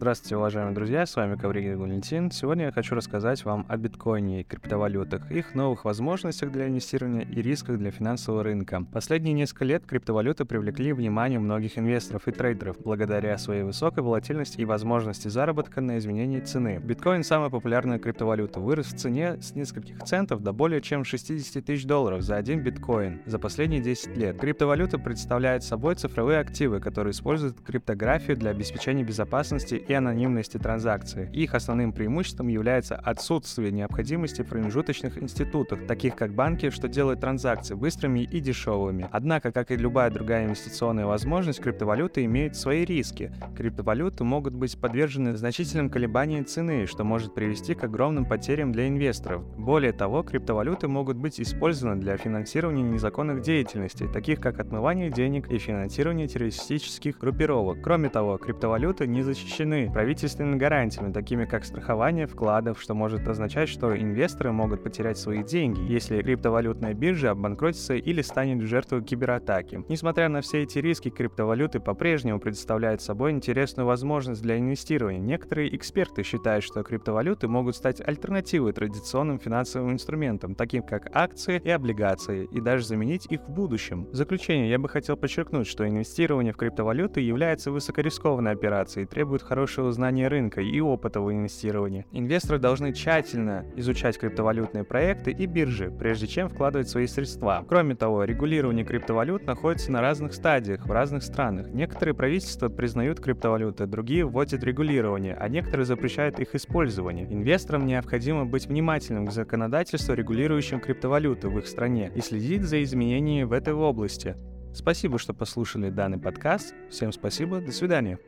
Здравствуйте, уважаемые друзья, с вами Ковригин Валентин. Сегодня я хочу рассказать вам о биткоине и криптовалютах, их новых возможностях для инвестирования и рисках для финансового рынка. Последние несколько лет криптовалюты привлекли внимание многих инвесторов и трейдеров благодаря своей высокой волатильности и возможности заработка на изменении цены. Биткоин самая популярная криптовалюта, вырос в цене с нескольких центов до более чем 60 тысяч долларов за один биткоин за последние 10 лет. Криптовалюта представляет собой цифровые активы, которые используют криптографию для обеспечения безопасности и анонимности транзакции. Их основным преимуществом является отсутствие необходимости промежуточных институтах, таких как банки, что делает транзакции быстрыми и дешевыми. Однако, как и любая другая инвестиционная возможность, криптовалюты имеют свои риски. Криптовалюты могут быть подвержены значительным колебаниям цены, что может привести к огромным потерям для инвесторов. Более того, криптовалюты могут быть использованы для финансирования незаконных деятельностей, таких как отмывание денег и финансирование террористических группировок. Кроме того, криптовалюты не защищены правительственными гарантиями, такими как страхование вкладов, что может означать, что инвесторы могут потерять свои деньги, если криптовалютная биржа обанкротится или станет жертвой кибератаки. Несмотря на все эти риски, криптовалюты по-прежнему представляют собой интересную возможность для инвестирования. Некоторые эксперты считают, что криптовалюты могут стать альтернативой традиционным финансовым инструментам, таким как акции и облигации, и даже заменить их в будущем. В заключение я бы хотел подчеркнуть, что инвестирование в криптовалюты является высокорискованной операцией и требует хорошего хорошего знания рынка и опыта в инвестировании. Инвесторы должны тщательно изучать криптовалютные проекты и биржи, прежде чем вкладывать свои средства. Кроме того, регулирование криптовалют находится на разных стадиях в разных странах. Некоторые правительства признают криптовалюты, другие вводят регулирование, а некоторые запрещают их использование. Инвесторам необходимо быть внимательным к законодательству, регулирующему криптовалюты в их стране, и следить за изменениями в этой области. Спасибо, что послушали данный подкаст. Всем спасибо, до свидания.